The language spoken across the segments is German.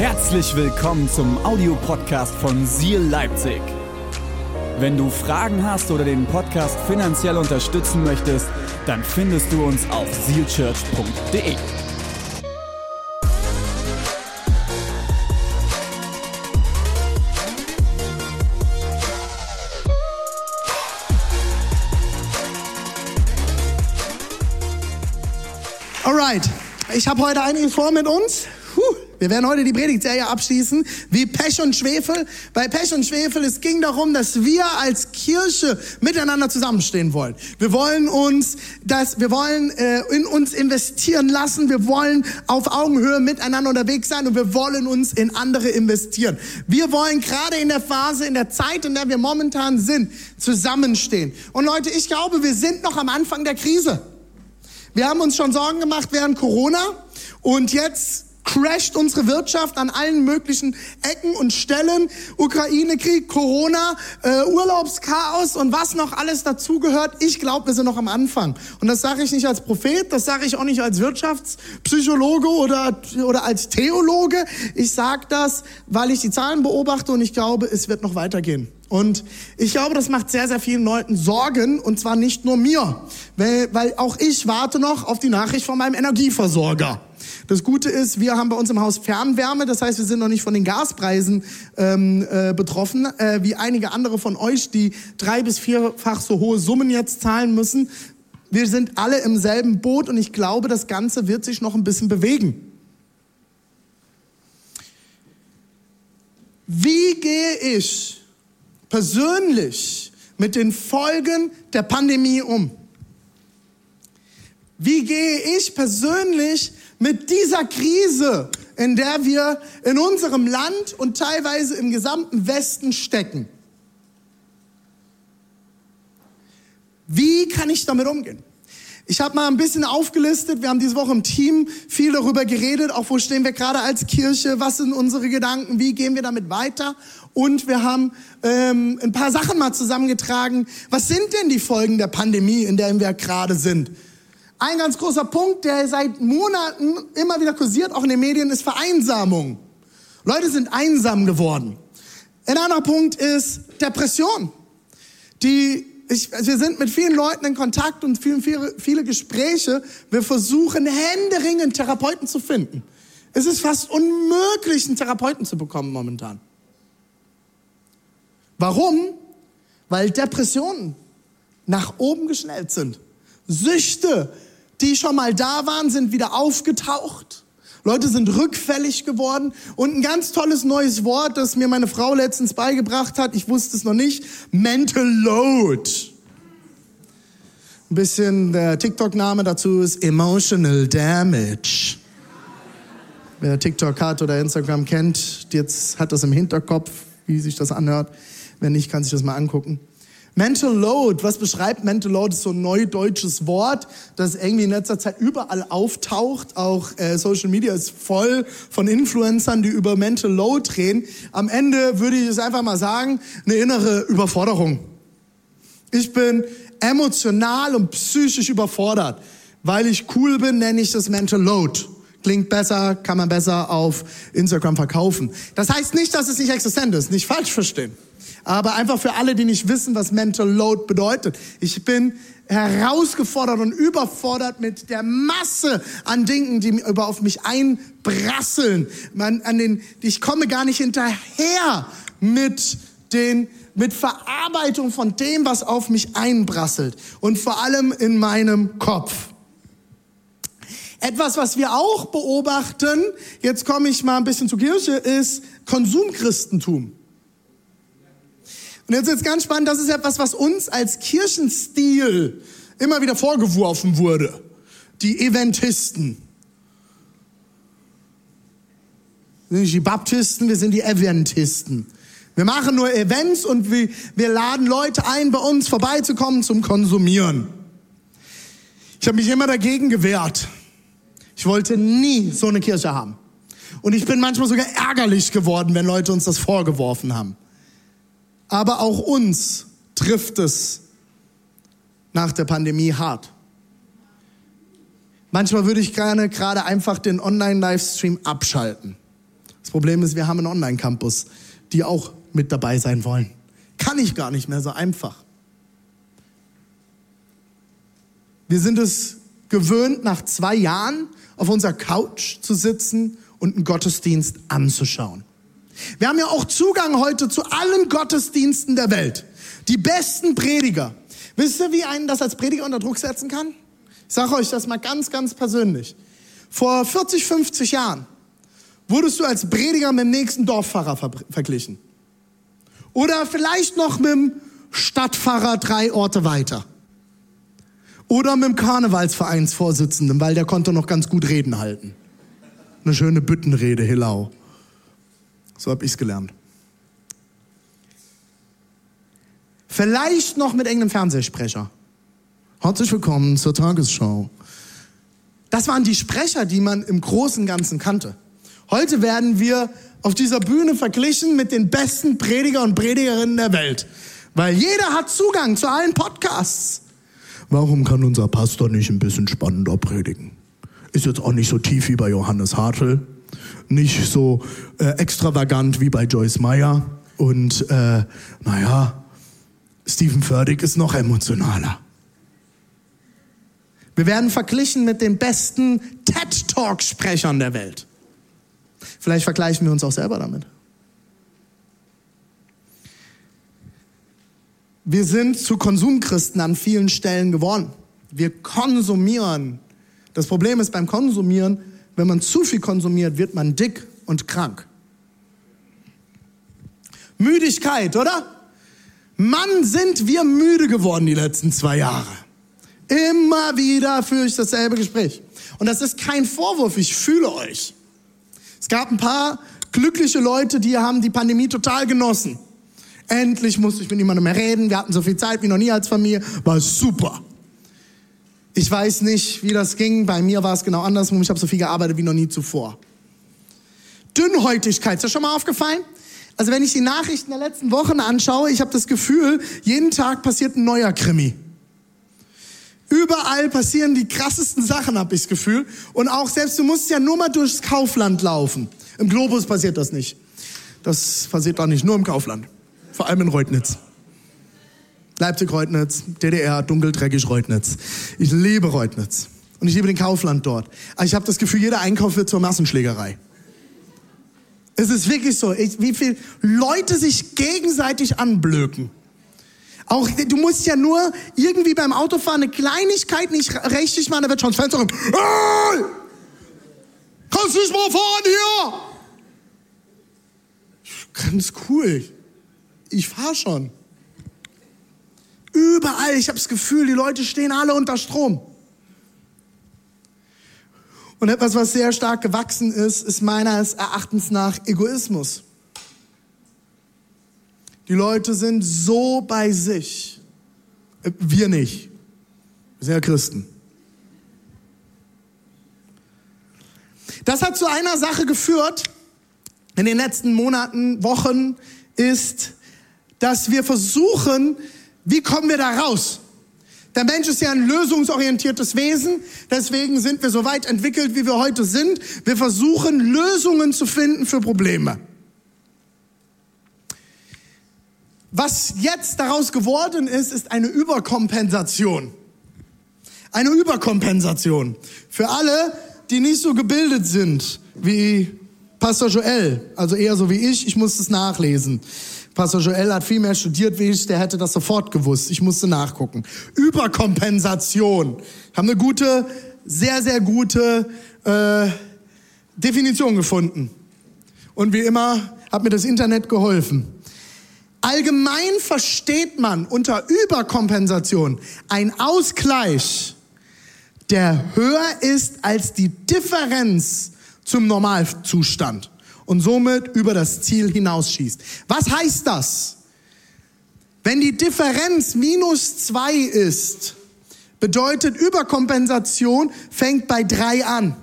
Herzlich willkommen zum Audiopodcast von Seal Leipzig. Wenn du Fragen hast oder den Podcast finanziell unterstützen möchtest, dann findest du uns auf sealchurch.de. Alright, ich habe heute einiges vor mit uns. Wir werden heute die Predigtserie abschließen, wie Pech und Schwefel. Bei Pech und Schwefel, es ging darum, dass wir als Kirche miteinander zusammenstehen wollen. Wir wollen uns, dass wir wollen äh, in uns investieren lassen. Wir wollen auf Augenhöhe miteinander unterwegs sein und wir wollen uns in andere investieren. Wir wollen gerade in der Phase, in der Zeit, in der wir momentan sind, zusammenstehen. Und Leute, ich glaube, wir sind noch am Anfang der Krise. Wir haben uns schon Sorgen gemacht während Corona und jetzt crasht unsere Wirtschaft an allen möglichen Ecken und Stellen. Ukraine-Krieg, Corona, äh, Urlaubschaos und was noch alles dazugehört. Ich glaube, wir sind noch am Anfang. Und das sage ich nicht als Prophet, das sage ich auch nicht als Wirtschaftspsychologe oder, oder als Theologe. Ich sage das, weil ich die Zahlen beobachte und ich glaube, es wird noch weitergehen. Und ich glaube, das macht sehr, sehr vielen Leuten Sorgen und zwar nicht nur mir, weil, weil auch ich warte noch auf die Nachricht von meinem Energieversorger. Das Gute ist, wir haben bei uns im Haus Fernwärme, das heißt, wir sind noch nicht von den Gaspreisen ähm, äh, betroffen, äh, wie einige andere von euch, die drei bis vierfach so hohe Summen jetzt zahlen müssen. Wir sind alle im selben Boot und ich glaube, das Ganze wird sich noch ein bisschen bewegen. Wie gehe ich persönlich mit den Folgen der Pandemie um? Wie gehe ich persönlich mit dieser Krise, in der wir in unserem Land und teilweise im gesamten Westen stecken? Wie kann ich damit umgehen? Ich habe mal ein bisschen aufgelistet. Wir haben diese Woche im Team viel darüber geredet, auch wo stehen wir gerade als Kirche, was sind unsere Gedanken, wie gehen wir damit weiter. Und wir haben ähm, ein paar Sachen mal zusammengetragen. Was sind denn die Folgen der Pandemie, in der wir gerade sind? Ein ganz großer Punkt, der seit Monaten immer wieder kursiert, auch in den Medien, ist Vereinsamung. Leute sind einsam geworden. Ein anderer Punkt ist Depression. Die ich, also wir sind mit vielen Leuten in Kontakt und viele, viele, viele Gespräche. Wir versuchen händeringend Therapeuten zu finden. Es ist fast unmöglich, einen Therapeuten zu bekommen momentan. Warum? Weil Depressionen nach oben geschnellt sind. Süchte, die schon mal da waren, sind wieder aufgetaucht. Leute sind rückfällig geworden. Und ein ganz tolles neues Wort, das mir meine Frau letztens beigebracht hat, ich wusste es noch nicht, Mental Load. Ein bisschen der TikTok-Name dazu ist Emotional Damage. Wer TikTok hat oder Instagram kennt, jetzt hat das im Hinterkopf, wie sich das anhört. Wenn nicht, kann sich das mal angucken. Mental Load, was beschreibt Mental Load? Ist so ein neudeutsches Wort, das irgendwie in letzter Zeit überall auftaucht. Auch äh, Social Media ist voll von Influencern, die über Mental Load reden. Am Ende würde ich es einfach mal sagen, eine innere Überforderung. Ich bin emotional und psychisch überfordert. Weil ich cool bin, nenne ich das Mental Load. Klingt besser, kann man besser auf Instagram verkaufen. Das heißt nicht, dass es nicht existent ist, nicht falsch verstehen. Aber einfach für alle, die nicht wissen, was Mental Load bedeutet. Ich bin herausgefordert und überfordert mit der Masse an Dingen, die über auf mich einbrasseln. Man, an den, ich komme gar nicht hinterher mit den mit Verarbeitung von dem, was auf mich einbrasselt und vor allem in meinem Kopf. Etwas, was wir auch beobachten, jetzt komme ich mal ein bisschen zur Kirche, ist Konsumchristentum. Und jetzt ist ganz spannend, das ist etwas, was uns als Kirchenstil immer wieder vorgeworfen wurde. Die Eventisten. Wir sind nicht die Baptisten, wir sind die Eventisten. Wir machen nur Events und wir, wir laden Leute ein, bei uns vorbeizukommen zum Konsumieren. Ich habe mich immer dagegen gewehrt. Ich wollte nie so eine Kirche haben. Und ich bin manchmal sogar ärgerlich geworden, wenn Leute uns das vorgeworfen haben. Aber auch uns trifft es nach der Pandemie hart. Manchmal würde ich gerne gerade einfach den Online-Livestream abschalten Das Problem ist, wir haben einen Online-Campus, die auch mit dabei sein wollen. Kann ich gar nicht mehr so einfach. Wir sind es gewöhnt, nach zwei Jahren auf unserer Couch zu sitzen und einen Gottesdienst anzuschauen. Wir haben ja auch Zugang heute zu allen Gottesdiensten der Welt. Die besten Prediger. Wisst ihr, wie einen das als Prediger unter Druck setzen kann? Ich sage euch das mal ganz, ganz persönlich. Vor 40, 50 Jahren wurdest du als Prediger mit dem nächsten Dorfpfarrer ver verglichen. Oder vielleicht noch mit dem Stadtpfarrer drei Orte weiter. Oder mit dem Karnevalsvereinsvorsitzenden, weil der konnte noch ganz gut Reden halten. Eine schöne Büttenrede, Hillau. So habe ich's gelernt. Vielleicht noch mit irgendeinem Fernsehsprecher. Herzlich willkommen zur Tagesschau. Das waren die Sprecher, die man im Großen und Ganzen kannte. Heute werden wir auf dieser Bühne verglichen mit den besten Prediger und Predigerinnen der Welt. Weil jeder hat Zugang zu allen Podcasts. Warum kann unser Pastor nicht ein bisschen spannender predigen? Ist jetzt auch nicht so tief wie bei Johannes Hartl, nicht so äh, extravagant wie bei Joyce Meyer und äh, naja, Stephen Furtick ist noch emotionaler. Wir werden verglichen mit den besten TED-Talk-Sprechern der Welt. Vielleicht vergleichen wir uns auch selber damit. Wir sind zu Konsumchristen an vielen Stellen geworden. Wir konsumieren. Das Problem ist beim Konsumieren, wenn man zu viel konsumiert, wird man dick und krank. Müdigkeit, oder? Mann, sind wir müde geworden die letzten zwei Jahre. Immer wieder führe ich dasselbe Gespräch. Und das ist kein Vorwurf, ich fühle euch. Es gab ein paar glückliche Leute, die haben die Pandemie total genossen. Endlich musste ich mit niemandem mehr reden. Wir hatten so viel Zeit wie noch nie als Familie. War super. Ich weiß nicht, wie das ging. Bei mir war es genau andersrum. Ich habe so viel gearbeitet wie noch nie zuvor. Dünnhäutigkeit, ist das schon mal aufgefallen? Also wenn ich die Nachrichten der letzten Wochen anschaue, ich habe das Gefühl, jeden Tag passiert ein neuer Krimi. Überall passieren die krassesten Sachen, habe ich das Gefühl. Und auch selbst, du musst ja nur mal durchs Kaufland laufen. Im Globus passiert das nicht. Das passiert auch nicht, nur im Kaufland. Vor allem in Reutnitz. Leipzig-Reutnitz, DDR, dunkeldreckig Reutnitz. Ich liebe Reutnitz. Und ich liebe den Kaufland dort. Aber ich habe das Gefühl, jeder Einkauf wird zur Massenschlägerei. Es ist wirklich so, wie viele Leute sich gegenseitig anblöken. Auch, du musst ja nur irgendwie beim Autofahren eine Kleinigkeit nicht richtig machen, da wird schon das Fenster rum. Hey! Kannst du nicht mal fahren hier? Ganz cool. Ich fahre schon. Überall, ich habe das Gefühl, die Leute stehen alle unter Strom. Und etwas, was sehr stark gewachsen ist, ist meines Erachtens nach Egoismus. Die Leute sind so bei sich. Wir nicht. Wir sind ja Christen. Das hat zu einer Sache geführt in den letzten Monaten, Wochen, ist, dass wir versuchen, wie kommen wir da raus? Der Mensch ist ja ein lösungsorientiertes Wesen, deswegen sind wir so weit entwickelt, wie wir heute sind. Wir versuchen Lösungen zu finden für Probleme. Was jetzt daraus geworden ist, ist eine Überkompensation. Eine Überkompensation. Für alle, die nicht so gebildet sind wie Pastor Joel, also eher so wie ich, ich muss es nachlesen. Pastor Joel hat viel mehr studiert wie ich, der hätte das sofort gewusst. Ich musste nachgucken. Überkompensation. Ich habe eine gute, sehr, sehr gute äh, Definition gefunden. Und wie immer hat mir das Internet geholfen. Allgemein versteht man unter Überkompensation ein Ausgleich, der höher ist als die Differenz zum Normalzustand und somit über das Ziel hinausschießt. Was heißt das? Wenn die Differenz minus zwei ist, bedeutet Überkompensation fängt bei drei an.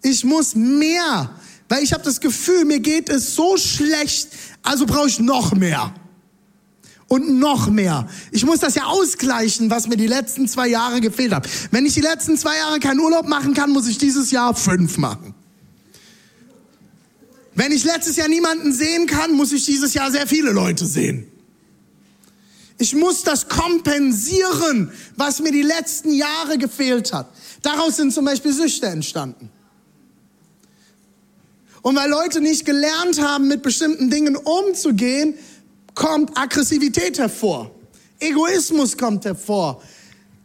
Ich muss mehr, weil ich habe das Gefühl, mir geht es so schlecht, also brauche ich noch mehr. Und noch mehr. Ich muss das ja ausgleichen, was mir die letzten zwei Jahre gefehlt hat. Wenn ich die letzten zwei Jahre keinen Urlaub machen kann, muss ich dieses Jahr fünf machen. Wenn ich letztes Jahr niemanden sehen kann, muss ich dieses Jahr sehr viele Leute sehen. Ich muss das kompensieren, was mir die letzten Jahre gefehlt hat. Daraus sind zum Beispiel Süchte entstanden. Und weil Leute nicht gelernt haben, mit bestimmten Dingen umzugehen, kommt Aggressivität hervor. Egoismus kommt hervor.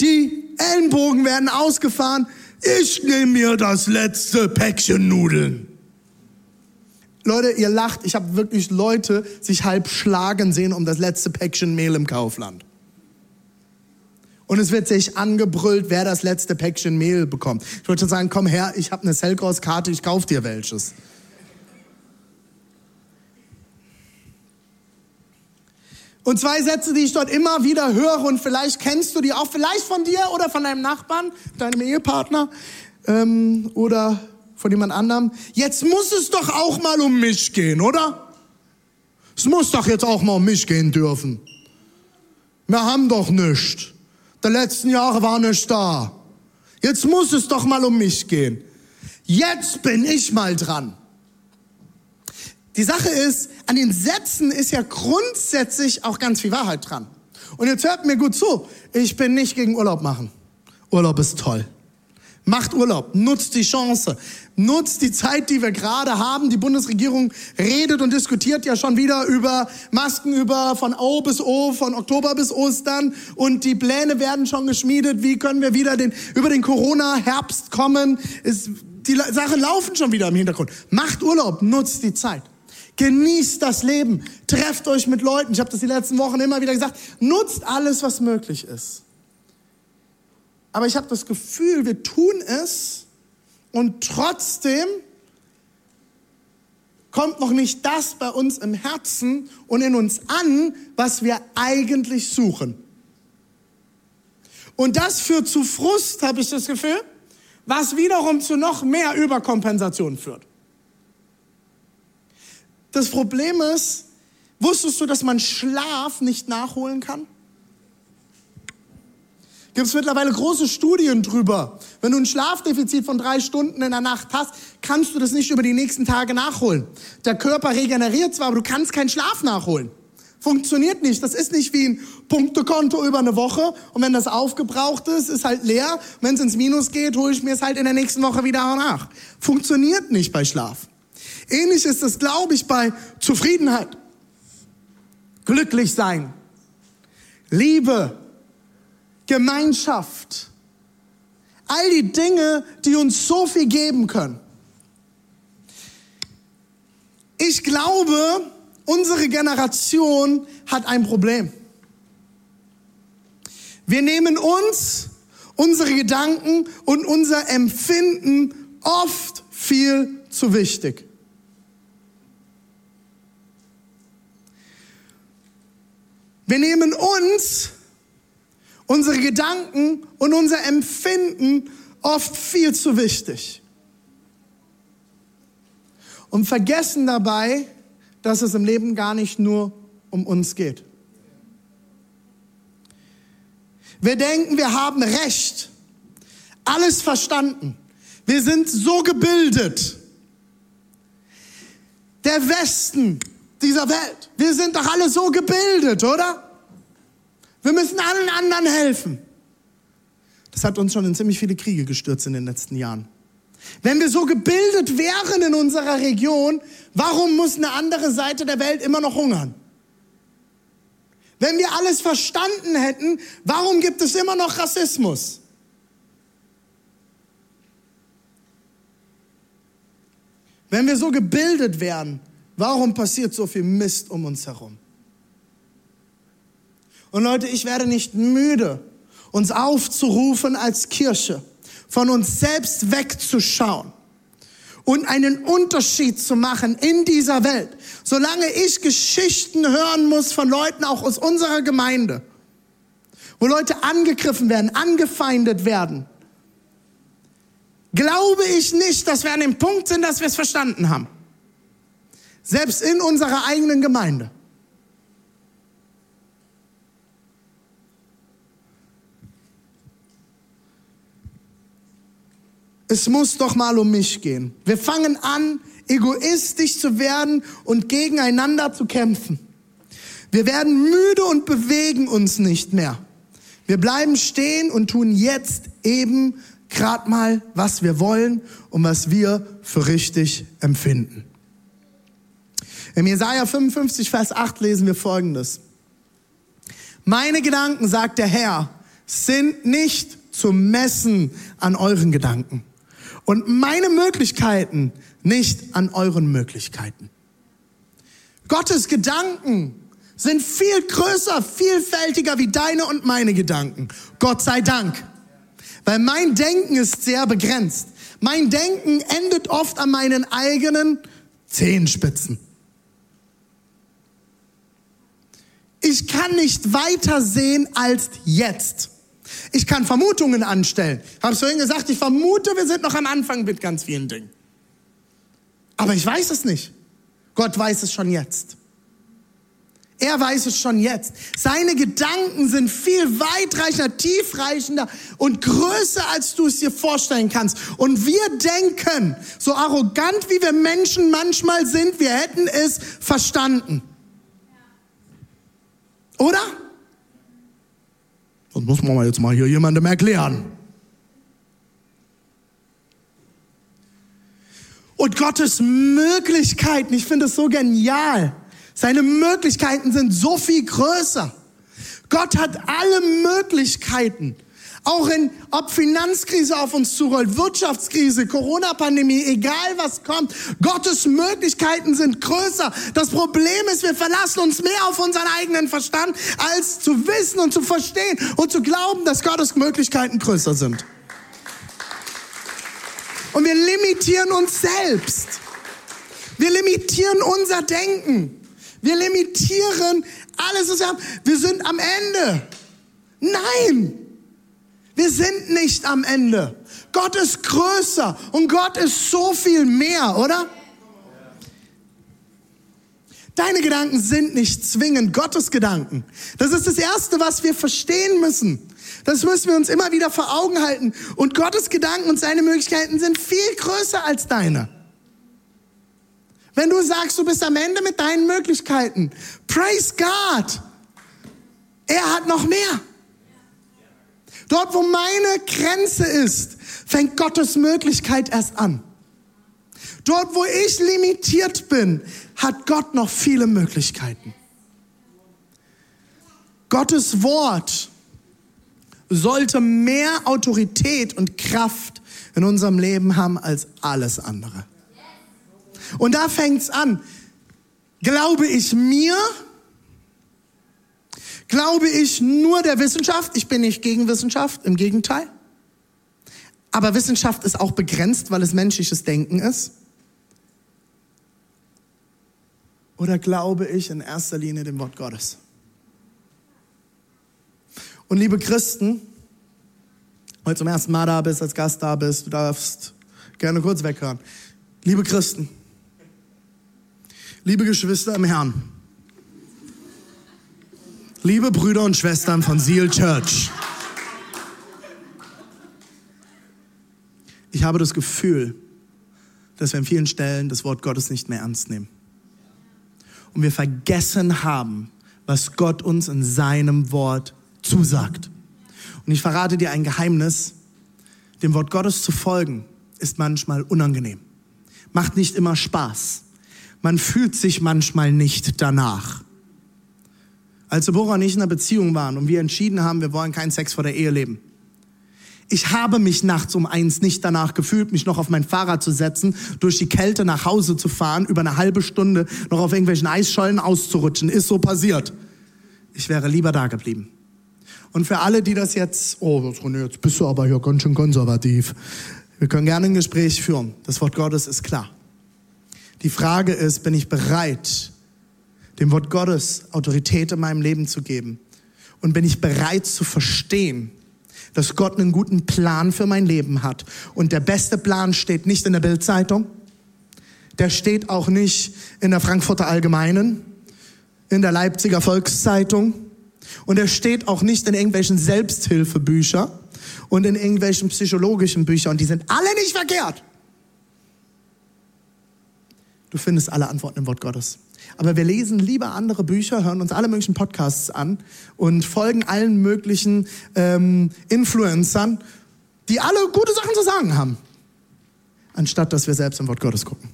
Die Ellenbogen werden ausgefahren. Ich nehme mir das letzte Päckchen Nudeln. Leute, ihr lacht. Ich habe wirklich Leute sich halb schlagen sehen um das letzte Päckchen Mehl im Kaufland. Und es wird sich angebrüllt, wer das letzte Päckchen Mehl bekommt. Ich wollte sagen, komm her, ich habe eine Selgros-Karte, ich kauf dir welches. Und zwei Sätze, die ich dort immer wieder höre und vielleicht kennst du die auch, vielleicht von dir oder von deinem Nachbarn, deinem Ehepartner ähm, oder von jemand anderem. Jetzt muss es doch auch mal um mich gehen, oder? Es muss doch jetzt auch mal um mich gehen dürfen. Wir haben doch nichts. Die letzten Jahre war nichts da. Jetzt muss es doch mal um mich gehen. Jetzt bin ich mal dran. Die Sache ist, an den Sätzen ist ja grundsätzlich auch ganz viel Wahrheit dran. Und jetzt hört mir gut zu. Ich bin nicht gegen Urlaub machen. Urlaub ist toll. Macht Urlaub, nutzt die Chance, nutzt die Zeit, die wir gerade haben. Die Bundesregierung redet und diskutiert ja schon wieder über Masken über von O bis O, von Oktober bis Ostern und die Pläne werden schon geschmiedet. Wie können wir wieder den, über den Corona-Herbst kommen? Es, die Sachen laufen schon wieder im Hintergrund. Macht Urlaub, nutzt die Zeit. Genießt das Leben. Trefft euch mit Leuten. Ich habe das die letzten Wochen immer wieder gesagt. Nutzt alles, was möglich ist. Aber ich habe das Gefühl, wir tun es und trotzdem kommt noch nicht das bei uns im Herzen und in uns an, was wir eigentlich suchen. Und das führt zu Frust, habe ich das Gefühl, was wiederum zu noch mehr Überkompensation führt. Das Problem ist, wusstest du, dass man Schlaf nicht nachholen kann? Gibt es mittlerweile große Studien drüber. Wenn du ein Schlafdefizit von drei Stunden in der Nacht hast, kannst du das nicht über die nächsten Tage nachholen. Der Körper regeneriert zwar, aber du kannst keinen Schlaf nachholen. Funktioniert nicht. Das ist nicht wie ein Punktekonto über eine Woche. Und wenn das aufgebraucht ist, ist halt leer. Wenn es ins Minus geht, hole ich mir es halt in der nächsten Woche wieder nach. Funktioniert nicht bei Schlaf. Ähnlich ist es, glaube ich, bei Zufriedenheit, glücklich sein, Liebe, Gemeinschaft. All die Dinge, die uns so viel geben können. Ich glaube, unsere Generation hat ein Problem. Wir nehmen uns, unsere Gedanken und unser Empfinden oft viel zu wichtig. Wir nehmen uns, unsere Gedanken und unser Empfinden oft viel zu wichtig. Und vergessen dabei, dass es im Leben gar nicht nur um uns geht. Wir denken, wir haben Recht, alles verstanden. Wir sind so gebildet. Der Westen dieser Welt. Wir sind doch alle so gebildet, oder? Wir müssen allen anderen helfen. Das hat uns schon in ziemlich viele Kriege gestürzt in den letzten Jahren. Wenn wir so gebildet wären in unserer Region, warum muss eine andere Seite der Welt immer noch hungern? Wenn wir alles verstanden hätten, warum gibt es immer noch Rassismus? Wenn wir so gebildet wären, Warum passiert so viel Mist um uns herum? Und Leute, ich werde nicht müde, uns aufzurufen als Kirche, von uns selbst wegzuschauen und einen Unterschied zu machen in dieser Welt. Solange ich Geschichten hören muss von Leuten auch aus unserer Gemeinde, wo Leute angegriffen werden, angefeindet werden, glaube ich nicht, dass wir an dem Punkt sind, dass wir es verstanden haben. Selbst in unserer eigenen Gemeinde. Es muss doch mal um mich gehen. Wir fangen an, egoistisch zu werden und gegeneinander zu kämpfen. Wir werden müde und bewegen uns nicht mehr. Wir bleiben stehen und tun jetzt eben gerade mal, was wir wollen und was wir für richtig empfinden. Im Jesaja 55, Vers 8 lesen wir Folgendes. Meine Gedanken, sagt der Herr, sind nicht zu messen an euren Gedanken und meine Möglichkeiten nicht an euren Möglichkeiten. Gottes Gedanken sind viel größer, vielfältiger wie deine und meine Gedanken. Gott sei Dank. Weil mein Denken ist sehr begrenzt. Mein Denken endet oft an meinen eigenen Zehenspitzen. Ich kann nicht weiter sehen als jetzt. Ich kann Vermutungen anstellen. Ich vorhin gesagt, ich vermute, wir sind noch am Anfang mit ganz vielen Dingen. Aber ich weiß es nicht. Gott weiß es schon jetzt. Er weiß es schon jetzt. Seine Gedanken sind viel weitreichender, tiefreichender und größer, als du es dir vorstellen kannst. Und wir denken, so arrogant wie wir Menschen manchmal sind, wir hätten es verstanden. Oder? Das muss man jetzt mal hier jemandem erklären. Und Gottes Möglichkeiten, ich finde es so genial. Seine Möglichkeiten sind so viel größer. Gott hat alle Möglichkeiten. Auch in, ob Finanzkrise auf uns zurollt, Wirtschaftskrise, Corona-Pandemie, egal was kommt, Gottes Möglichkeiten sind größer. Das Problem ist, wir verlassen uns mehr auf unseren eigenen Verstand, als zu wissen und zu verstehen und zu glauben, dass Gottes Möglichkeiten größer sind. Und wir limitieren uns selbst. Wir limitieren unser Denken. Wir limitieren alles, was wir haben. Wir sind am Ende. Nein, wir sind nicht am Ende. Gott ist größer und Gott ist so viel mehr, oder? Deine Gedanken sind nicht zwingend Gottes Gedanken. Das ist das Erste, was wir verstehen müssen. Das müssen wir uns immer wieder vor Augen halten. Und Gottes Gedanken und seine Möglichkeiten sind viel größer als deine. Wenn du sagst, du bist am Ende mit deinen Möglichkeiten, praise God. Er hat noch mehr. Dort, wo meine Grenze ist, fängt Gottes Möglichkeit erst an. Dort, wo ich limitiert bin, hat Gott noch viele Möglichkeiten. Gottes Wort sollte mehr Autorität und Kraft in unserem Leben haben als alles andere. Und da fängt's an. Glaube ich mir Glaube ich nur der Wissenschaft? Ich bin nicht gegen Wissenschaft, im Gegenteil. Aber Wissenschaft ist auch begrenzt, weil es menschliches Denken ist. Oder glaube ich in erster Linie dem Wort Gottes? Und liebe Christen, heute zum ersten Mal da bist, als Gast da bist, du darfst gerne kurz weghören. Liebe Christen, liebe Geschwister im Herrn, Liebe Brüder und Schwestern von Seal Church, ich habe das Gefühl, dass wir an vielen Stellen das Wort Gottes nicht mehr ernst nehmen. Und wir vergessen haben, was Gott uns in seinem Wort zusagt. Und ich verrate dir ein Geheimnis. Dem Wort Gottes zu folgen ist manchmal unangenehm. Macht nicht immer Spaß. Man fühlt sich manchmal nicht danach. Als Deborah und ich in einer Beziehung waren und wir entschieden haben, wir wollen keinen Sex vor der Ehe leben. Ich habe mich nachts um eins nicht danach gefühlt, mich noch auf mein Fahrrad zu setzen, durch die Kälte nach Hause zu fahren, über eine halbe Stunde noch auf irgendwelchen Eisschollen auszurutschen. Ist so passiert. Ich wäre lieber da geblieben. Und für alle, die das jetzt, oh, jetzt bist du aber hier ganz schön konservativ. Wir können gerne ein Gespräch führen. Das Wort Gottes ist klar. Die Frage ist, bin ich bereit, dem Wort Gottes Autorität in meinem Leben zu geben? Und bin ich bereit zu verstehen, dass Gott einen guten Plan für mein Leben hat? Und der beste Plan steht nicht in der Bildzeitung, der steht auch nicht in der Frankfurter Allgemeinen, in der Leipziger Volkszeitung und er steht auch nicht in irgendwelchen Selbsthilfebüchern und in irgendwelchen psychologischen Büchern und die sind alle nicht verkehrt. Du findest alle Antworten im Wort Gottes. Aber wir lesen lieber andere Bücher, hören uns alle möglichen Podcasts an und folgen allen möglichen ähm, Influencern, die alle gute Sachen zu sagen haben, anstatt dass wir selbst im Wort Gottes gucken.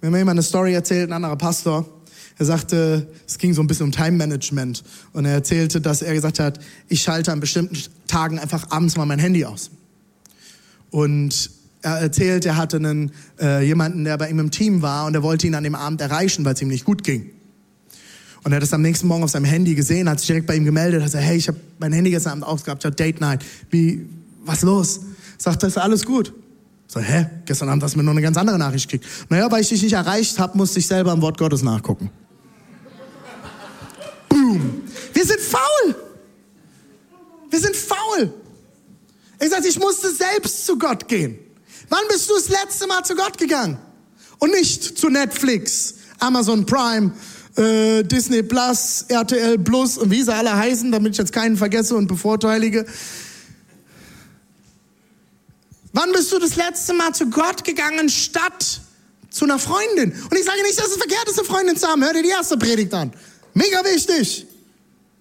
Mir hat jemand eine Story erzählt, ein anderer Pastor, er sagte, es ging so ein bisschen um Time Management und er erzählte, dass er gesagt hat, ich schalte an bestimmten Tagen einfach abends mal mein Handy aus. Und er erzählt, er hatte einen, äh, jemanden, der bei ihm im Team war und er wollte ihn an dem Abend erreichen, weil es ihm nicht gut ging. Und er hat es am nächsten Morgen auf seinem Handy gesehen, hat sich direkt bei ihm gemeldet, hat gesagt, hey, ich habe mein Handy gestern Abend ausgehabt, ich hatte Date Night. Wie, was los? Sagt er, ist alles gut? So, hä? Gestern Abend hast du mir noch eine ganz andere Nachricht gekriegt. Naja, weil ich dich nicht erreicht habe, musste ich selber im Wort Gottes nachgucken. Boom. Wir sind faul. Wir sind faul. Ich sage, ich musste selbst zu Gott gehen. Wann bist du das letzte Mal zu Gott gegangen? Und nicht zu Netflix, Amazon Prime, äh, Disney Plus, RTL Plus und wie sie alle heißen, damit ich jetzt keinen vergesse und bevorteilige. Wann bist du das letzte Mal zu Gott gegangen, statt zu einer Freundin? Und ich sage nicht, dass es verkehrt ist, eine Freundin zu haben. Hör dir die erste Predigt an. Mega wichtig.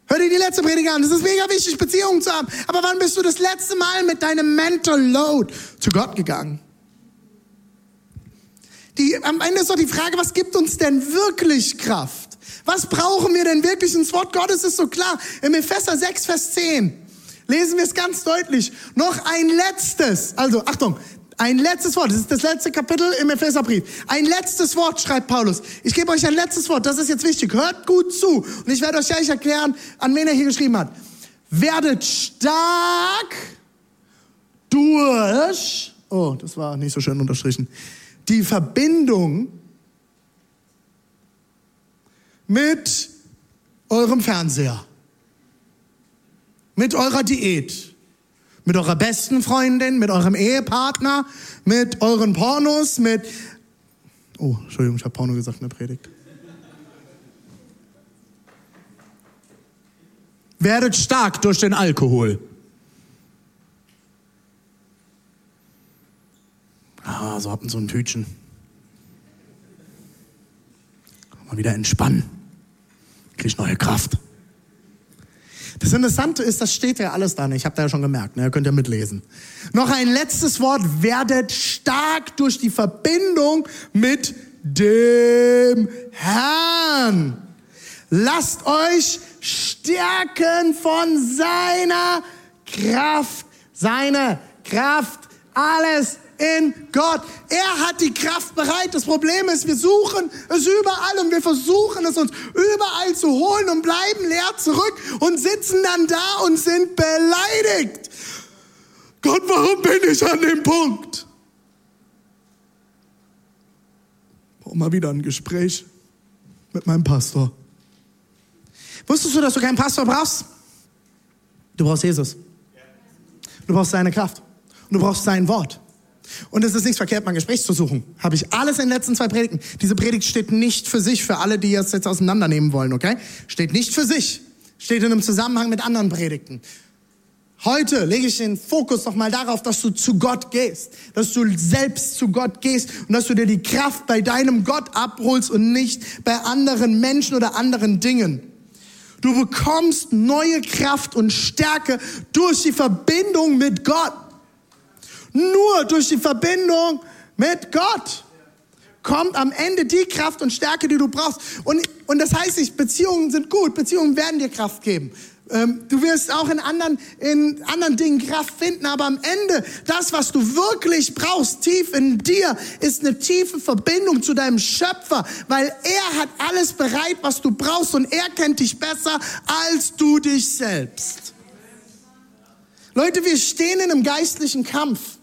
Hör dir die letzte Predigt an. Es ist mega wichtig, Beziehungen zu haben. Aber wann bist du das letzte Mal mit deinem Mental Load zu Gott gegangen? Die, am Ende ist doch die Frage, was gibt uns denn wirklich Kraft? Was brauchen wir denn wirklich? Das Wort Gottes ist so klar. Im Epheser 6, Vers 10 lesen wir es ganz deutlich. Noch ein letztes, also Achtung, ein letztes Wort, das ist das letzte Kapitel im Epheserbrief. Ein letztes Wort schreibt Paulus. Ich gebe euch ein letztes Wort, das ist jetzt wichtig. Hört gut zu und ich werde euch gleich erklären, an wen er hier geschrieben hat. Werdet stark durch, oh, das war nicht so schön unterstrichen, die Verbindung mit eurem Fernseher, mit eurer Diät, mit eurer besten Freundin, mit eurem Ehepartner, mit euren Pornos, mit... Oh, Entschuldigung, ich habe Porno gesagt in der Predigt. Werdet stark durch den Alkohol. Ah, so habt ihr so ein Tütchen. Mal wieder entspannen. Krieg neue Kraft. Das Interessante ist, das steht ja alles da. Ich habe da ja schon gemerkt, ne? könnt ihr mitlesen. Noch ein letztes Wort. Werdet stark durch die Verbindung mit dem Herrn. Lasst euch stärken von seiner Kraft. Seine Kraft. Alles in Gott. Er hat die Kraft bereit. Das Problem ist, wir suchen es überall und wir versuchen es uns überall zu holen und bleiben leer zurück und sitzen dann da und sind beleidigt. Gott, warum bin ich an dem Punkt? Brauche mal wieder ein Gespräch mit meinem Pastor. Wusstest du, dass du keinen Pastor brauchst? Du brauchst Jesus. Du brauchst seine Kraft. Und du brauchst sein Wort. Und es ist nichts verkehrt, mal ein Gespräch zu suchen. Habe ich alles in den letzten zwei Predigten. Diese Predigt steht nicht für sich, für alle, die es jetzt auseinandernehmen wollen, okay? Steht nicht für sich. Steht in einem Zusammenhang mit anderen Predigten. Heute lege ich den Fokus nochmal darauf, dass du zu Gott gehst, dass du selbst zu Gott gehst und dass du dir die Kraft bei deinem Gott abholst und nicht bei anderen Menschen oder anderen Dingen. Du bekommst neue Kraft und Stärke durch die Verbindung mit Gott. Nur durch die Verbindung mit Gott kommt am Ende die Kraft und Stärke, die du brauchst. Und, und das heißt nicht, Beziehungen sind gut, Beziehungen werden dir Kraft geben. Ähm, du wirst auch in anderen, in anderen Dingen Kraft finden, aber am Ende, das, was du wirklich brauchst, tief in dir, ist eine tiefe Verbindung zu deinem Schöpfer, weil er hat alles bereit, was du brauchst und er kennt dich besser als du dich selbst. Leute, wir stehen in einem geistlichen Kampf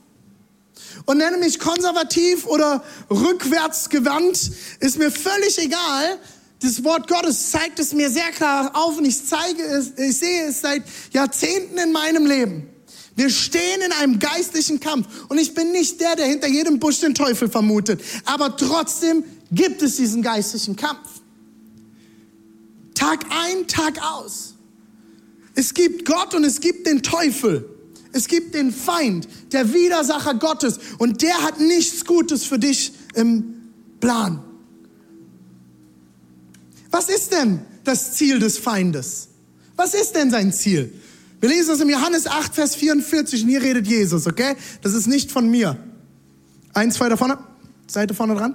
und nenne mich konservativ oder rückwärtsgewandt, ist mir völlig egal. Das Wort Gottes zeigt es mir sehr klar auf und ich zeige es, ich sehe es seit Jahrzehnten in meinem Leben. Wir stehen in einem geistlichen Kampf und ich bin nicht der, der hinter jedem Busch den Teufel vermutet. Aber trotzdem gibt es diesen geistlichen Kampf. Tag ein, Tag aus. Es gibt Gott und es gibt den Teufel. Es gibt den Feind, der Widersacher Gottes und der hat nichts Gutes für dich im Plan. Was ist denn das Ziel des Feindes? Was ist denn sein Ziel? Wir lesen das im Johannes 8, Vers 44 und hier redet Jesus, okay? Das ist nicht von mir. Eins, zwei da vorne, Seite vorne dran.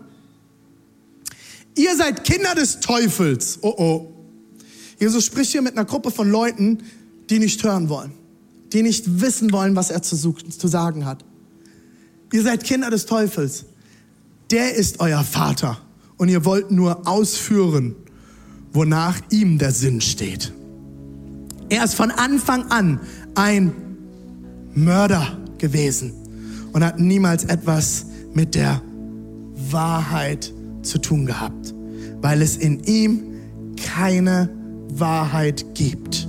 Ihr seid Kinder des Teufels. Oh oh. Jesus spricht hier mit einer Gruppe von Leuten, die nicht hören wollen, die nicht wissen wollen, was er zu, zu sagen hat. Ihr seid Kinder des Teufels. Der ist euer Vater und ihr wollt nur ausführen, wonach ihm der Sinn steht. Er ist von Anfang an ein Mörder gewesen und hat niemals etwas mit der Wahrheit zu tun gehabt, weil es in ihm keine Wahrheit gibt.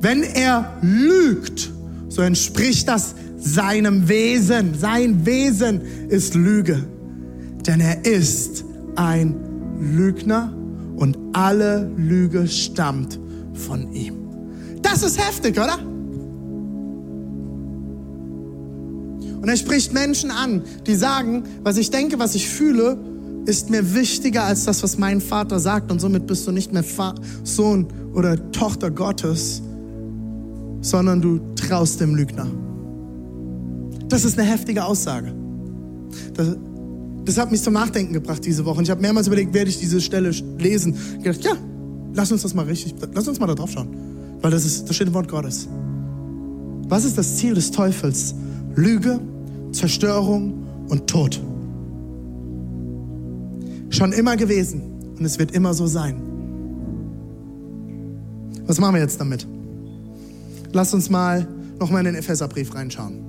Wenn er lügt, so entspricht das seinem Wesen. Sein Wesen ist Lüge, denn er ist ein Lügner und alle Lüge stammt von ihm. Das ist heftig, oder? Und er spricht Menschen an, die sagen, was ich denke, was ich fühle, ist mir wichtiger als das, was mein Vater sagt. Und somit bist du nicht mehr Sohn oder Tochter Gottes, sondern du traust dem Lügner. Das ist eine heftige Aussage. Das, das hat mich zum Nachdenken gebracht diese Woche. Und ich habe mehrmals überlegt, werde ich diese Stelle lesen. Ich gedacht, ja, lass uns das mal richtig, lass uns mal da drauf schauen. Weil das ist, das steht im Wort Gottes. Was ist das Ziel des Teufels? Lüge, Zerstörung und Tod. Schon immer gewesen und es wird immer so sein. Was machen wir jetzt damit? Lass uns mal nochmal in den Epheserbrief reinschauen.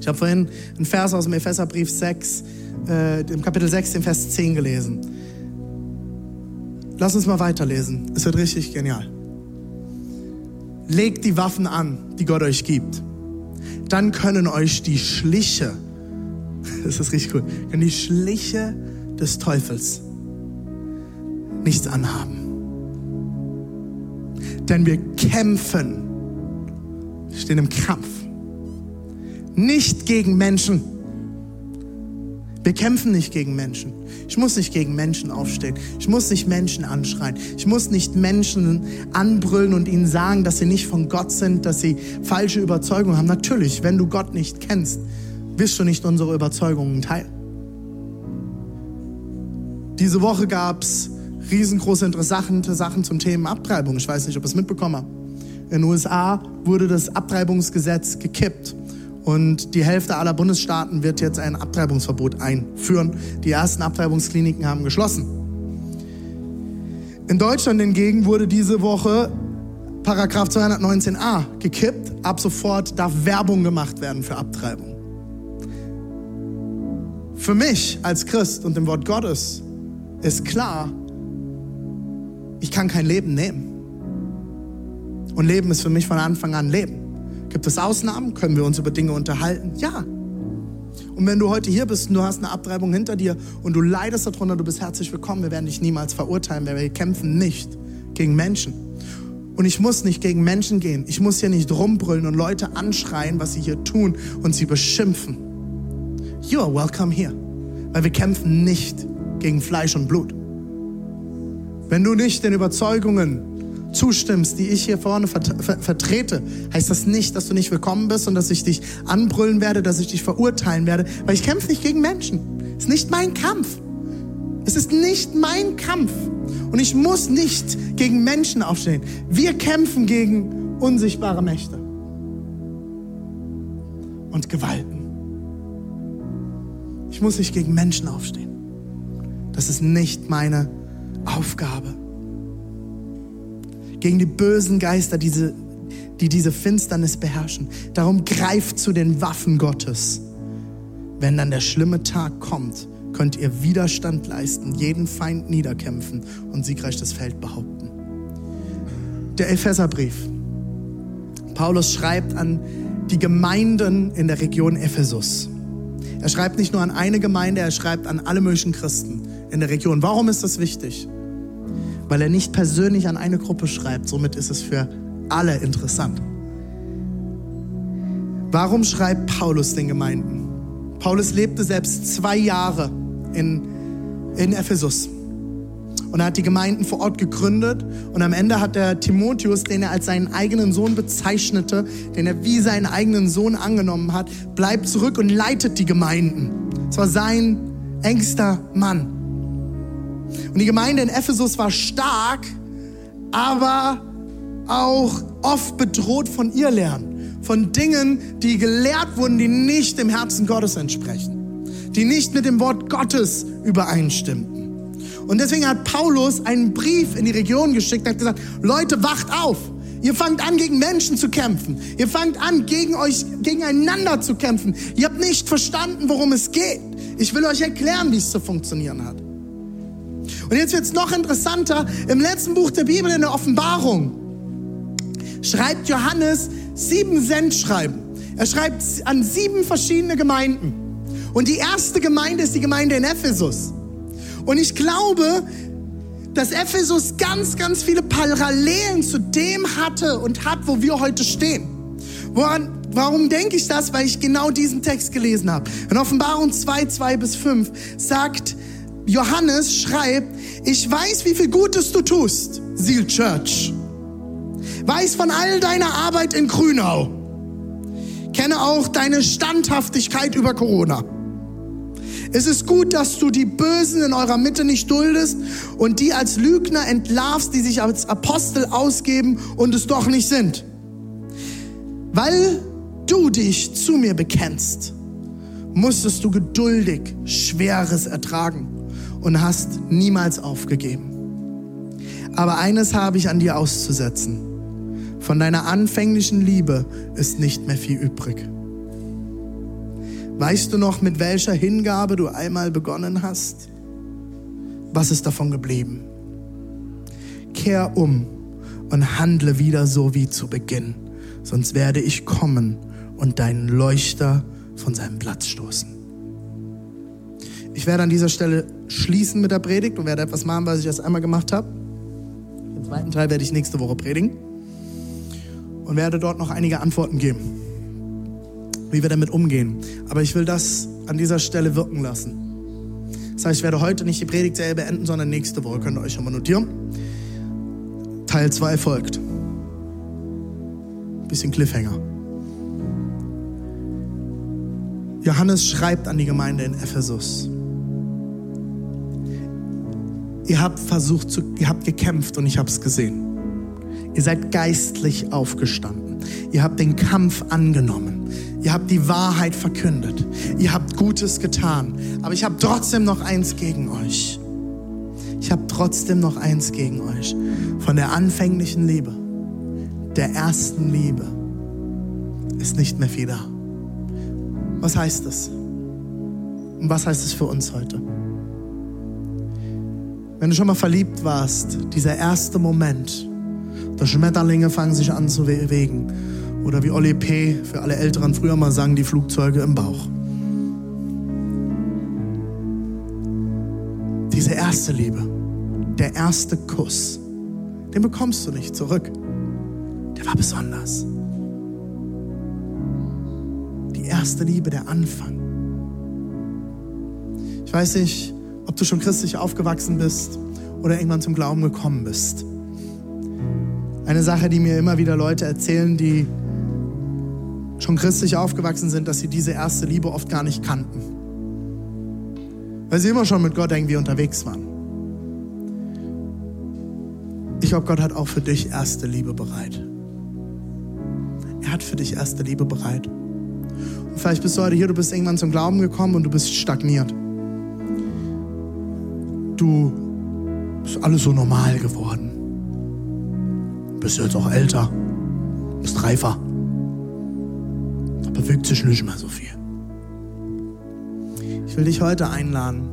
Ich habe vorhin einen Vers aus dem Epheserbrief 6, äh, im Kapitel 6, den Vers 10 gelesen. Lass uns mal weiterlesen. Es wird richtig genial. Legt die Waffen an, die Gott euch gibt. Dann können euch die Schliche, das ist richtig cool, können die Schliche des Teufels nichts anhaben. Denn wir kämpfen, stehen im Kampf, nicht gegen Menschen. Wir kämpfen nicht gegen Menschen. Ich muss nicht gegen Menschen aufstehen. Ich muss nicht Menschen anschreien. Ich muss nicht Menschen anbrüllen und ihnen sagen, dass sie nicht von Gott sind, dass sie falsche Überzeugungen haben. Natürlich, wenn du Gott nicht kennst, wirst du nicht unsere Überzeugungen teilen. Diese Woche gab es riesengroße interessante Sachen zum Thema Abtreibung. Ich weiß nicht, ob ihr es mitbekommen habt. In den USA wurde das Abtreibungsgesetz gekippt. Und die Hälfte aller Bundesstaaten wird jetzt ein Abtreibungsverbot einführen. Die ersten Abtreibungskliniken haben geschlossen. In Deutschland hingegen wurde diese Woche Paragraph 219a gekippt. Ab sofort darf Werbung gemacht werden für Abtreibung. Für mich als Christ und dem Wort Gottes ist klar, ich kann kein Leben nehmen. Und Leben ist für mich von Anfang an Leben. Gibt es Ausnahmen? Können wir uns über Dinge unterhalten? Ja. Und wenn du heute hier bist und du hast eine Abtreibung hinter dir und du leidest darunter, du bist herzlich willkommen. Wir werden dich niemals verurteilen, weil wir kämpfen nicht gegen Menschen. Und ich muss nicht gegen Menschen gehen. Ich muss hier nicht rumbrüllen und Leute anschreien, was sie hier tun und sie beschimpfen. You are welcome here. Weil wir kämpfen nicht gegen Fleisch und Blut. Wenn du nicht den Überzeugungen zustimmst, die ich hier vorne vertrete, heißt das nicht, dass du nicht willkommen bist und dass ich dich anbrüllen werde, dass ich dich verurteilen werde, weil ich kämpfe nicht gegen Menschen. Es ist nicht mein Kampf. Es ist nicht mein Kampf. Und ich muss nicht gegen Menschen aufstehen. Wir kämpfen gegen unsichtbare Mächte und Gewalten. Ich muss nicht gegen Menschen aufstehen. Das ist nicht meine Aufgabe. Gegen die bösen Geister, diese, die diese Finsternis beherrschen. Darum greift zu den Waffen Gottes. Wenn dann der schlimme Tag kommt, könnt ihr Widerstand leisten, jeden Feind niederkämpfen und siegreich das Feld behaupten. Der Epheserbrief. Paulus schreibt an die Gemeinden in der Region Ephesus. Er schreibt nicht nur an eine Gemeinde, er schreibt an alle möglichen Christen in der Region. Warum ist das wichtig? Weil er nicht persönlich an eine Gruppe schreibt, somit ist es für alle interessant. Warum schreibt Paulus den Gemeinden? Paulus lebte selbst zwei Jahre in, in Ephesus und er hat die Gemeinden vor Ort gegründet und am Ende hat er Timotheus, den er als seinen eigenen Sohn bezeichnete, den er wie seinen eigenen Sohn angenommen hat, bleibt zurück und leitet die Gemeinden. Es war sein engster Mann. Und die Gemeinde in Ephesus war stark, aber auch oft bedroht von Irrlehren, von Dingen, die gelehrt wurden, die nicht dem Herzen Gottes entsprechen, die nicht mit dem Wort Gottes übereinstimmten. Und deswegen hat Paulus einen Brief in die Region geschickt und hat gesagt, Leute, wacht auf. Ihr fangt an, gegen Menschen zu kämpfen. Ihr fangt an, gegen euch, gegeneinander zu kämpfen. Ihr habt nicht verstanden, worum es geht. Ich will euch erklären, wie es zu funktionieren hat. Und jetzt wird es noch interessanter. Im letzten Buch der Bibel, in der Offenbarung, schreibt Johannes sieben Sendschreiben. Er schreibt an sieben verschiedene Gemeinden. Und die erste Gemeinde ist die Gemeinde in Ephesus. Und ich glaube, dass Ephesus ganz, ganz viele Parallelen zu dem hatte und hat, wo wir heute stehen. Woran, warum denke ich das? Weil ich genau diesen Text gelesen habe. In Offenbarung 2, 2 bis 5 sagt Johannes, schreibt, ich weiß, wie viel Gutes du tust, Seal Church. Weiß von all deiner Arbeit in Grünau. Kenne auch deine Standhaftigkeit über Corona es ist gut, dass du die Bösen in eurer Mitte nicht duldest und die als Lügner entlarvst, die sich als Apostel ausgeben und es doch nicht sind. Weil du dich zu mir bekennst, musstest du geduldig Schweres ertragen und hast niemals aufgegeben. Aber eines habe ich an dir auszusetzen. Von deiner anfänglichen Liebe ist nicht mehr viel übrig. Weißt du noch, mit welcher Hingabe du einmal begonnen hast? Was ist davon geblieben? Kehr um und handle wieder so wie zu Beginn, sonst werde ich kommen und deinen Leuchter von seinem Platz stoßen. Ich werde an dieser Stelle schließen mit der Predigt und werde etwas machen, was ich erst einmal gemacht habe. Den zweiten Teil werde ich nächste Woche predigen und werde dort noch einige Antworten geben wie wir damit umgehen. Aber ich will das an dieser Stelle wirken lassen. Das heißt, ich werde heute nicht die Predigtserie beenden, sondern nächste Woche. Könnt ihr euch schon mal notieren. Teil 2 folgt. Bisschen Cliffhanger. Johannes schreibt an die Gemeinde in Ephesus. Ihr habt versucht, zu, ihr habt gekämpft und ich habe es gesehen. Ihr seid geistlich aufgestanden. Ihr habt den Kampf angenommen. Ihr habt die Wahrheit verkündet. Ihr habt Gutes getan. Aber ich habe trotzdem noch eins gegen euch. Ich habe trotzdem noch eins gegen euch. Von der anfänglichen Liebe, der ersten Liebe, ist nicht mehr viel da. Was heißt das? Und was heißt es für uns heute? Wenn du schon mal verliebt warst, dieser erste Moment, die Schmetterlinge fangen sich an zu bewegen oder wie Olli P. für alle Älteren früher mal sagen, die Flugzeuge im Bauch. Diese erste Liebe, der erste Kuss, den bekommst du nicht zurück. Der war besonders. Die erste Liebe, der Anfang. Ich weiß nicht, ob du schon christlich aufgewachsen bist oder irgendwann zum Glauben gekommen bist. Eine Sache, die mir immer wieder Leute erzählen, die schon christlich aufgewachsen sind, dass sie diese erste Liebe oft gar nicht kannten. Weil sie immer schon mit Gott irgendwie unterwegs waren. Ich glaube, Gott hat auch für dich erste Liebe bereit. Er hat für dich erste Liebe bereit. Und vielleicht bist du heute hier, du bist irgendwann zum Glauben gekommen und du bist stagniert. Du bist alles so normal geworden. Bist jetzt auch älter, bist reifer bewegt sich nicht mehr so viel. Ich will dich heute einladen,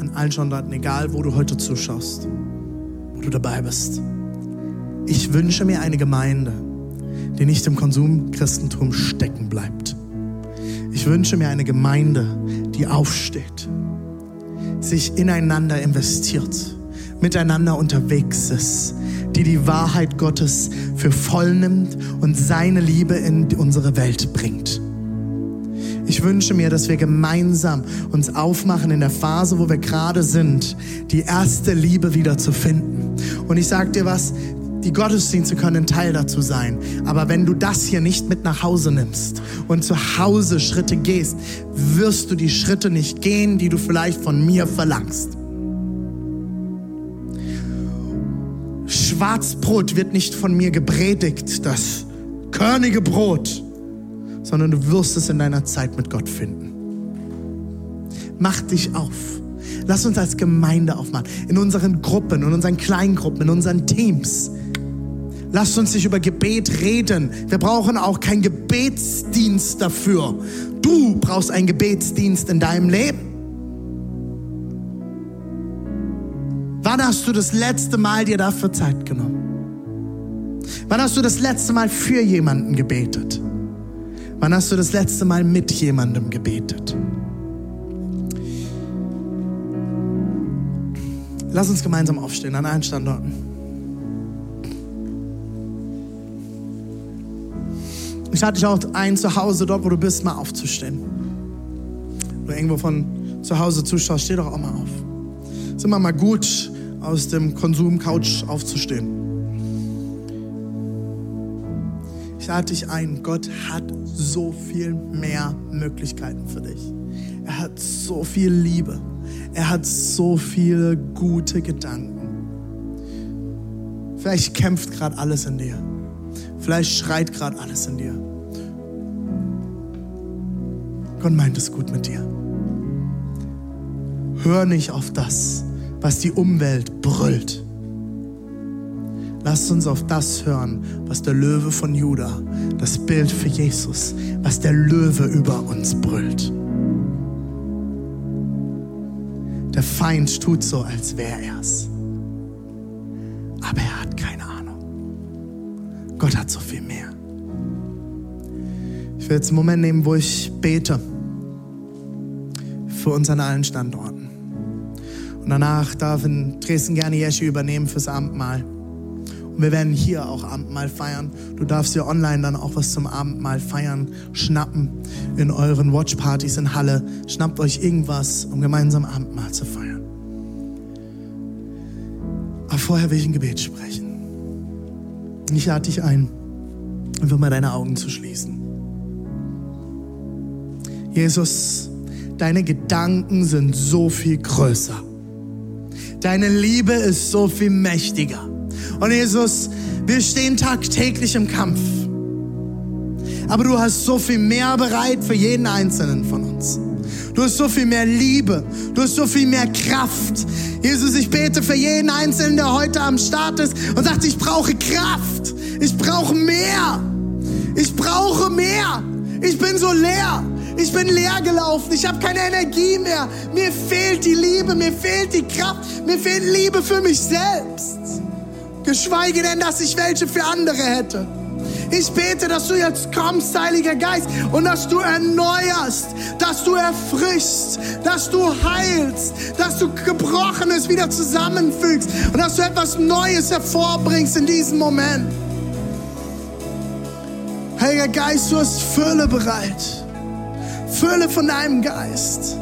an allen Standorten, egal wo du heute zuschaust, wo du dabei bist. Ich wünsche mir eine Gemeinde, die nicht im Konsumchristentum stecken bleibt. Ich wünsche mir eine Gemeinde, die aufsteht, sich ineinander investiert, miteinander unterwegs ist, die die Wahrheit Gottes für voll nimmt und seine Liebe in unsere Welt bringt. Ich wünsche mir, dass wir gemeinsam uns aufmachen in der Phase, wo wir gerade sind, die erste Liebe wieder zu finden. Und ich sag dir was, die Gottesdienste können Teil dazu sein. Aber wenn du das hier nicht mit nach Hause nimmst und zu Hause Schritte gehst, wirst du die Schritte nicht gehen, die du vielleicht von mir verlangst. Schwarzbrot wird nicht von mir gepredigt, das körnige Brot, sondern du wirst es in deiner Zeit mit Gott finden. Mach dich auf. Lass uns als Gemeinde aufmachen. In unseren Gruppen, in unseren Kleingruppen, in unseren Teams. Lasst uns nicht über Gebet reden. Wir brauchen auch keinen Gebetsdienst dafür. Du brauchst einen Gebetsdienst in deinem Leben. Wann hast du das letzte Mal dir dafür Zeit genommen? Wann hast du das letzte Mal für jemanden gebetet? Wann hast du das letzte Mal mit jemandem gebetet? Lass uns gemeinsam aufstehen an allen Standorten. Ich lade dich auch ein, zu Hause, dort wo du bist, mal aufzustehen. Wenn du irgendwo von zu Hause zuschaust, steh doch auch mal auf. Es ist immer mal gut, aus dem Konsum-Couch aufzustehen. Ich lade dich ein, Gott hat so viel mehr Möglichkeiten für dich. Er hat so viel Liebe. Er hat so viele gute Gedanken. Vielleicht kämpft gerade alles in dir. Vielleicht schreit gerade alles in dir. Gott meint es gut mit dir. Hör nicht auf das, was die Umwelt brüllt. Lasst uns auf das hören, was der Löwe von Juda, das Bild für Jesus, was der Löwe über uns brüllt. Der Feind tut so, als wäre er's. Aber er hat keine Ahnung. Gott hat so viel mehr. Ich will jetzt einen Moment nehmen, wo ich bete für uns an allen Standorten. Und danach darf in Dresden gerne Jesche übernehmen fürs Abendmahl. Und wir werden hier auch Abendmahl feiern. Du darfst dir online dann auch was zum Abendmahl feiern, schnappen in euren Watchpartys in Halle. Schnappt euch irgendwas, um gemeinsam Abendmahl zu feiern. Aber vorher will ich ein Gebet sprechen. Ich lade dich ein, einfach mal deine Augen zu schließen. Jesus, deine Gedanken sind so viel größer. Deine Liebe ist so viel mächtiger. Und Jesus, wir stehen tagtäglich im Kampf. Aber du hast so viel mehr bereit für jeden Einzelnen von uns. Du hast so viel mehr Liebe. Du hast so viel mehr Kraft. Jesus, ich bete für jeden Einzelnen, der heute am Start ist und sagt, ich brauche Kraft. Ich brauche mehr. Ich brauche mehr. Ich bin so leer. Ich bin leer gelaufen. Ich habe keine Energie mehr. Mir fehlt die Liebe. Mir fehlt die Kraft. Mir fehlt Liebe für mich selbst. Geschweige denn, dass ich welche für andere hätte. Ich bete, dass du jetzt kommst, Heiliger Geist, und dass du erneuerst, dass du erfrischst, dass du heilst, dass du Gebrochenes wieder zusammenfügst und dass du etwas Neues hervorbringst in diesem Moment. Heiliger Geist, du hast Fülle bereit. Fülle von deinem Geist.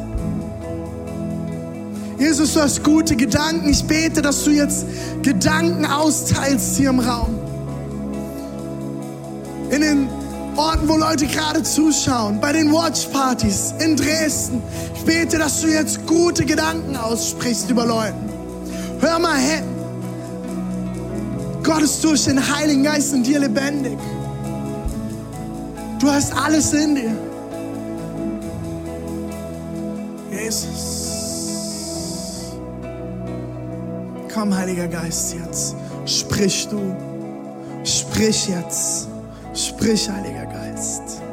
Jesus, du hast gute Gedanken. Ich bete, dass du jetzt Gedanken austeilst hier im Raum. In den Orten, wo Leute gerade zuschauen, bei den Watchpartys in Dresden. Ich bete, dass du jetzt gute Gedanken aussprichst über Leute. Hör mal hin. Gott ist durch den Heiligen Geist in dir lebendig. Du hast alles in dir. Jesus. Komm, Heiliger Geist, jetzt. Sprich du. Sprich jetzt. Sprich, Heiliger Geist.